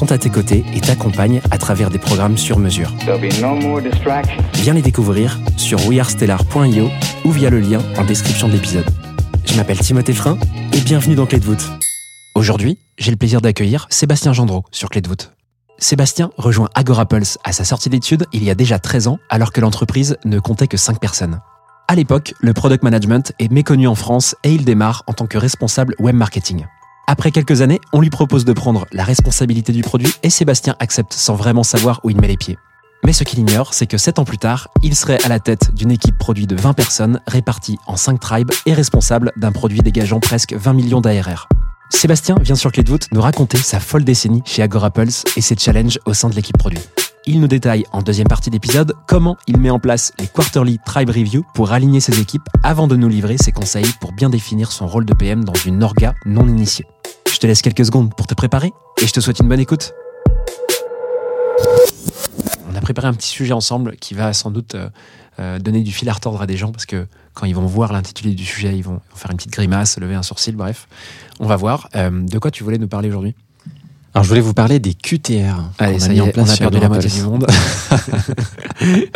sont à tes côtés et t'accompagnent à travers des programmes sur mesure. No. Viens les découvrir sur wearestellar.io ou via le lien en description de l'épisode. Je m'appelle Timothée Frein et bienvenue dans Clé de voûte. Aujourd'hui, j'ai le plaisir d'accueillir Sébastien Gendreau sur Clé de voûte. Sébastien rejoint Agorapulse à sa sortie d'études il y a déjà 13 ans alors que l'entreprise ne comptait que 5 personnes. À l'époque, le product management est méconnu en France et il démarre en tant que responsable web marketing. Après quelques années, on lui propose de prendre la responsabilité du produit et Sébastien accepte sans vraiment savoir où il met les pieds. Mais ce qu'il ignore, c'est que 7 ans plus tard, il serait à la tête d'une équipe produit de 20 personnes réparties en 5 tribes et responsable d'un produit dégageant presque 20 millions d'ARR. Sébastien vient sur Clé de voûte nous raconter sa folle décennie chez Agorapulse et ses challenges au sein de l'équipe produit. Il nous détaille en deuxième partie d'épisode comment il met en place les Quarterly Tribe Review pour aligner ses équipes avant de nous livrer ses conseils pour bien définir son rôle de PM dans une orga non initiée. Je te laisse quelques secondes pour te préparer et je te souhaite une bonne écoute. On a préparé un petit sujet ensemble qui va sans doute euh, euh, donner du fil à retordre à des gens parce que quand ils vont voir l'intitulé du sujet, ils vont, faire une petite grimace, lever un sourcil, bref. On va voir. Euh, de quoi tu voulais nous parler aujourd'hui? Alors, je voulais vous parler des QTR. Allez, ça mis y en place on a perdu la moitié du monde.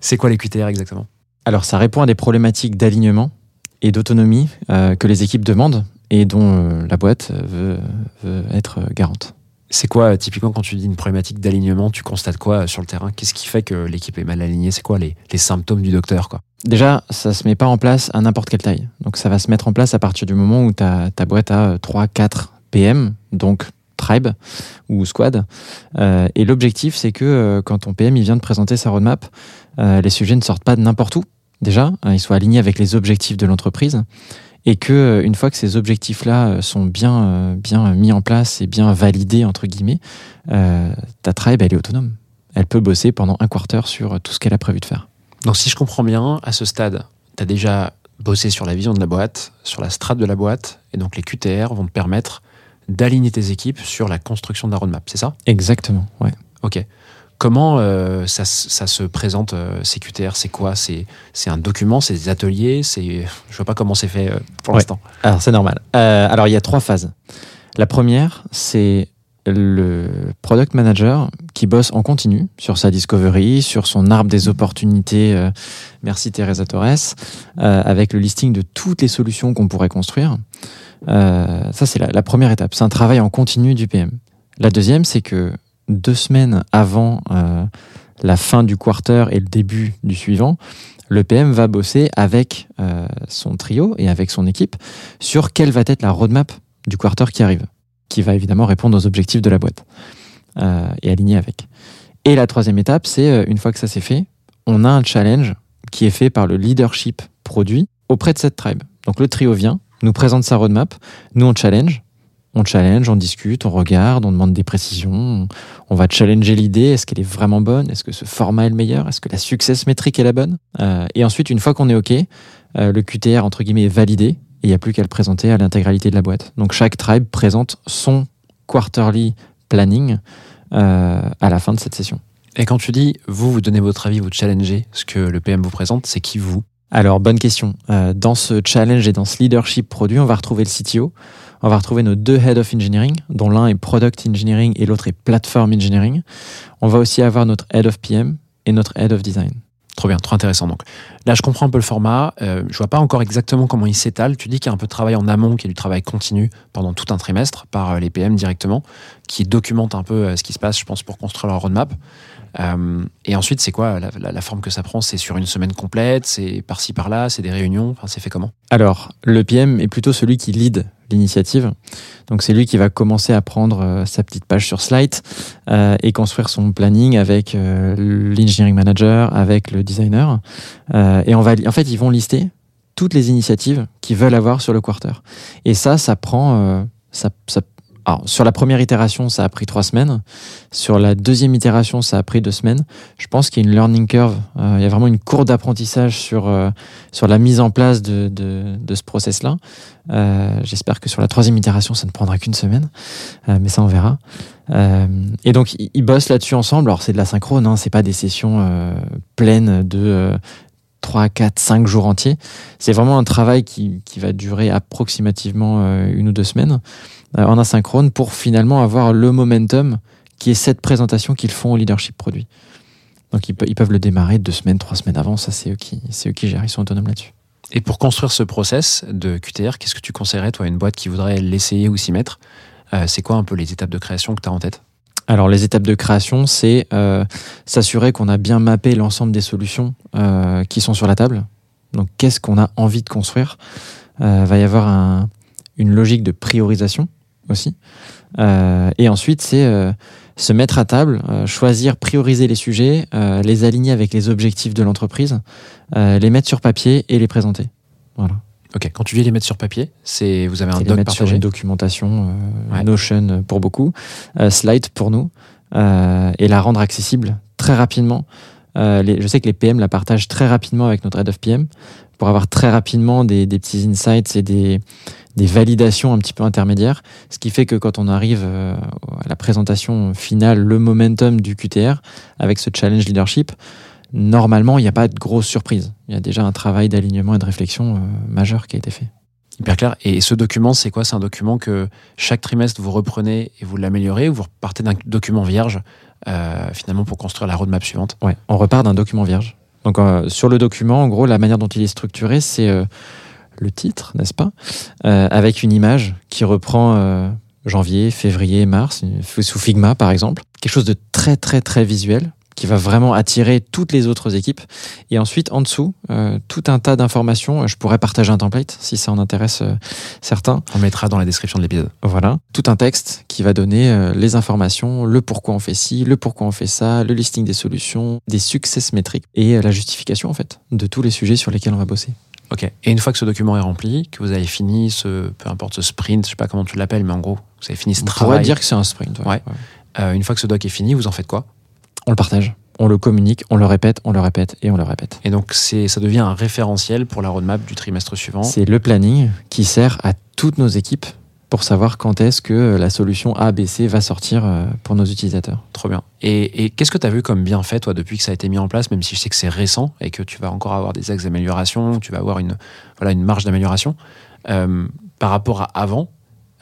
C'est quoi les QTR exactement? Alors, ça répond à des problématiques d'alignement et d'autonomie euh, que les équipes demandent et dont euh, la boîte veut, veut être euh, garante. C'est quoi, euh, typiquement, quand tu dis une problématique d'alignement, tu constates quoi euh, sur le terrain? Qu'est-ce qui fait que l'équipe est mal alignée? C'est quoi les, les symptômes du docteur quoi? Déjà, ça se met pas en place à n'importe quelle taille. Donc, ça va se mettre en place à partir du moment où ta, ta boîte a 3, 4 PM, donc tribe ou squad. Euh, et l'objectif, c'est que euh, quand ton PM il vient de présenter sa roadmap, euh, les sujets ne sortent pas de n'importe où. Déjà, ils soient alignés avec les objectifs de l'entreprise et que euh, une fois que ces objectifs-là euh, sont bien, euh, bien mis en place et bien validés entre guillemets, euh, ta tribe elle est autonome. Elle peut bosser pendant un quarter sur tout ce qu'elle a prévu de faire. Donc, si je comprends bien, à ce stade, tu as déjà bossé sur la vision de la boîte, sur la strate de la boîte, et donc les QTR vont te permettre d'aligner tes équipes sur la construction de la roadmap, c'est ça? Exactement. Ouais. Ok. Comment euh, ça, se présente, euh, ces QTR? C'est quoi? C'est un document? C'est des ateliers? C'est Je vois pas comment c'est fait euh, pour Ouais. l'instant. Alors c'est normal. Euh, alors il y a trois phases. La première, c'est le product manager qui bosse en continu sur sa discovery, sur son arbre des opportunités. merci Teresa Torres, avec le listing de toutes les solutions qu'on pourrait construire. Ça c'est la, la première étape. C'est un travail en continu du PM. La deuxième, c'est que deux semaines avant euh, la fin du quarter et le début du suivant, le PM va bosser avec euh, son trio et avec son équipe sur quelle va être la roadmap du quarter qui arrive, qui va évidemment répondre aux objectifs de la boîte euh, et aligner avec. Et la troisième étape, c'est une fois que ça c'est fait, on a un challenge qui est fait par le leadership produit auprès de cette tribe. Donc le trio vient, nous présente sa roadmap, nous on challenge, on challenge, on discute, on regarde, on demande des précisions, on, va challenger l'idée, est-ce qu'elle est vraiment bonne, est-ce que ce format est le meilleur, est-ce que la success métrique est la bonne. Euh, et ensuite, une fois qu'on est OK, euh, le QTR entre guillemets est validé et il n'y a plus qu'à le présenter à l'intégralité de la boîte. Donc chaque tribe présente son quarterly planning euh, à la fin de cette session. Et quand tu dis, vous, vous donnez votre avis, vous challengez ce que le PM vous présente, c'est qui vous? Alors, bonne question. Dans ce challenge et dans ce leadership produit, on va retrouver le CTO, on va retrouver nos deux Head of Engineering, dont l'un est Product Engineering et l'autre est Platform Engineering. On va aussi avoir notre Head of PM et notre Head of Design. Trop bien, trop intéressant. Donc, Là, je comprends un peu le format. Euh, je vois pas encore exactement comment il s'étale. Tu dis qu'il y a un peu de travail en amont, qui est du travail continu pendant tout un trimestre par euh, les PM directement, qui documentent un peu euh, ce qui se passe, je pense, pour construire leur roadmap. Euh, et ensuite, c'est quoi la, forme que ça prend? C'est sur une semaine complète? C'est par-ci par-là? C'est des réunions? Enfin, c'est fait comment? Alors, le PM est plutôt celui qui lead l'initiative. Donc, c'est lui qui va commencer à prendre euh, sa petite page sur Slide euh, et construire son planning avec l'engineering manager, avec le designer. Et en fait, ils vont lister toutes les initiatives qu'ils veulent avoir sur le quarter. Et ça, ça prend. Alors, sur la première itération, ça a pris trois semaines. Sur la deuxième itération, ça a pris deux semaines. Je pense qu'il y a une learning curve. Euh, il y a vraiment une courbe d'apprentissage sur, euh, la mise en place de, ce process-là. Euh, J'espère que sur la troisième itération, ça ne prendra qu'une semaine, mais ça on verra. Et donc ils, bossent là-dessus ensemble. Alors c'est de la synchrone, hein, c'est pas des sessions pleines de 3, 4, 5 jours entiers. C'est vraiment un travail qui, qui va durer approximativement euh, une ou deux semaines euh, en asynchrone pour finalement avoir le momentum qui est cette présentation qu'ils font au leadership produit. Donc ils, pe- ils peuvent le démarrer deux semaines, trois semaines avant. Ça c'est eux qui, eux qui gèrent. Ils sont autonomes là-dessus. Et pour construire ce process de QTR, qu'est-ce que tu conseillerais, toi, à une boîte qui voudrait l'essayer ou s'y mettre? Euh, C'est quoi un peu les étapes de création que tu as en tête? Alors les étapes de création, c'est euh, s'assurer qu'on a bien mappé l'ensemble des solutions euh, qui sont sur la table. Donc qu'est-ce qu'on a envie de construire? Euh, Va y avoir un- une logique de priorisation aussi. Euh, et ensuite, c'est se mettre à table, choisir, prioriser les sujets, les aligner avec les objectifs de l'entreprise, les mettre sur papier et les présenter. Voilà. Ok, quand tu dis les mettre sur papier, c'est vous avez un doc mettre sur partagé une documentation, euh, Ouais. Notion pour beaucoup, euh, Slide pour nous, euh, et la rendre accessible très rapidement. Euh, les- je sais que les PM la partagent très rapidement avec notre Head of PM pour avoir très rapidement des, des petits insights et des, des validations un petit peu intermédiaires, ce qui fait que quand on arrive euh, à la présentation finale, le momentum du QTR avec ce challenge leadership, normalement il n'y a pas de grosse surprise. Il y a déjà un travail d'alignement et de réflexion euh, majeur qui a été fait. Hyper clair. Et ce document, c'est quoi? C'est un document que chaque trimestre vous reprenez et vous l'améliorez ou vous repartez d'un document vierge euh, finalement pour construire la roadmap suivante? Ouais, on repart d'un document vierge. Donc euh, sur le document, en gros, la manière dont il est structuré, c'est le titre, n'est-ce pas? Avec une image qui reprend janvier, février, mars, sous Figma par exemple. Quelque chose de très très très visuel qui va vraiment attirer toutes les autres équipes. Et ensuite, en dessous, euh, tout un tas d'informations. Je pourrais partager un template si ça en intéresse euh, certains. On mettra dans la description de l'épisode. Voilà, tout un texte qui va donner euh, les informations, le pourquoi on fait ci, le pourquoi on fait ça, le listing des solutions, des success métriques et euh, la justification en fait de tous les sujets sur lesquels on va bosser. Ok. Et une fois que ce document est rempli, que vous avez fini ce, peu importe ce sprint, je sais pas comment tu l'appelles, mais en gros, vous avez fini ce On pourrait travail. dire que c'est un sprint. ouais. Ouais. Euh, une fois que ce doc est fini, vous en faites quoi? On le partage, on le communique, on le répète, on le répète et on le répète. Et donc c'est, ça devient un référentiel pour la roadmap du trimestre suivant. C'est le planning qui sert à toutes nos équipes pour savoir quand est-ce que la solution A, B, C va sortir euh, pour nos utilisateurs. Trop bien. Et, et qu'est-ce que tu as vu comme bienfait, toi, depuis que ça a été mis en place, même si je sais que c'est récent et que tu vas encore avoir des axes d'amélioration, tu vas avoir une, voilà, une marge d'amélioration, euh, par rapport à avant,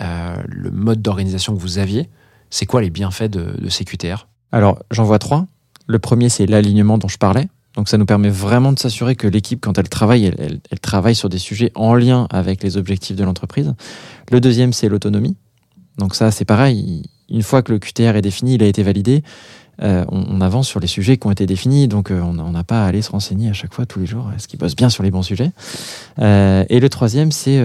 euh, le mode d'organisation que vous aviez, c'est quoi les bienfaits de, de ces QTR Alors, j'en vois trois. Le premier, c'est l'alignement dont je parlais. Donc, ça nous permet vraiment de s'assurer que l'équipe, quand elle travaille, elle, travaille sur des sujets en lien avec les objectifs de l'entreprise. Le deuxième, c'est l'autonomie. Donc, ça, c'est pareil. Une fois que le QTR est défini, il a été validé, euh, on, avance sur les sujets qui ont été définis. Donc, euh, on n'a pas à aller se renseigner à chaque fois, tous les jours, est-ce qu'ils bossent bien sur les bons sujets. Euh, et le troisième, c'est,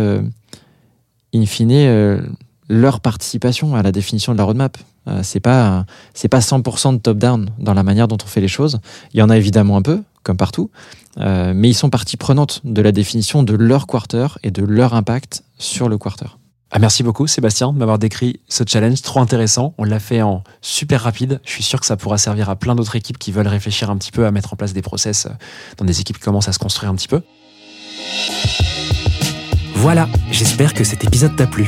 in fine, leur participation à la définition de la roadmap. Euh, c'est pas c'est pas 100% de top-down dans la manière dont on fait les choses. Il y en a évidemment un peu, comme partout, euh, mais ils sont partie prenante de la définition de leur quarter et de leur impact sur le quarter. Ah, merci beaucoup, Sébastien, de m'avoir décrit ce challenge trop intéressant. On l'a fait en super rapide. Je suis sûr que ça pourra servir à plein d'autres équipes qui veulent réfléchir un petit peu à mettre en place des process euh, dans des équipes qui commencent à se construire un petit peu. Voilà, j'espère que cet épisode t'a plu.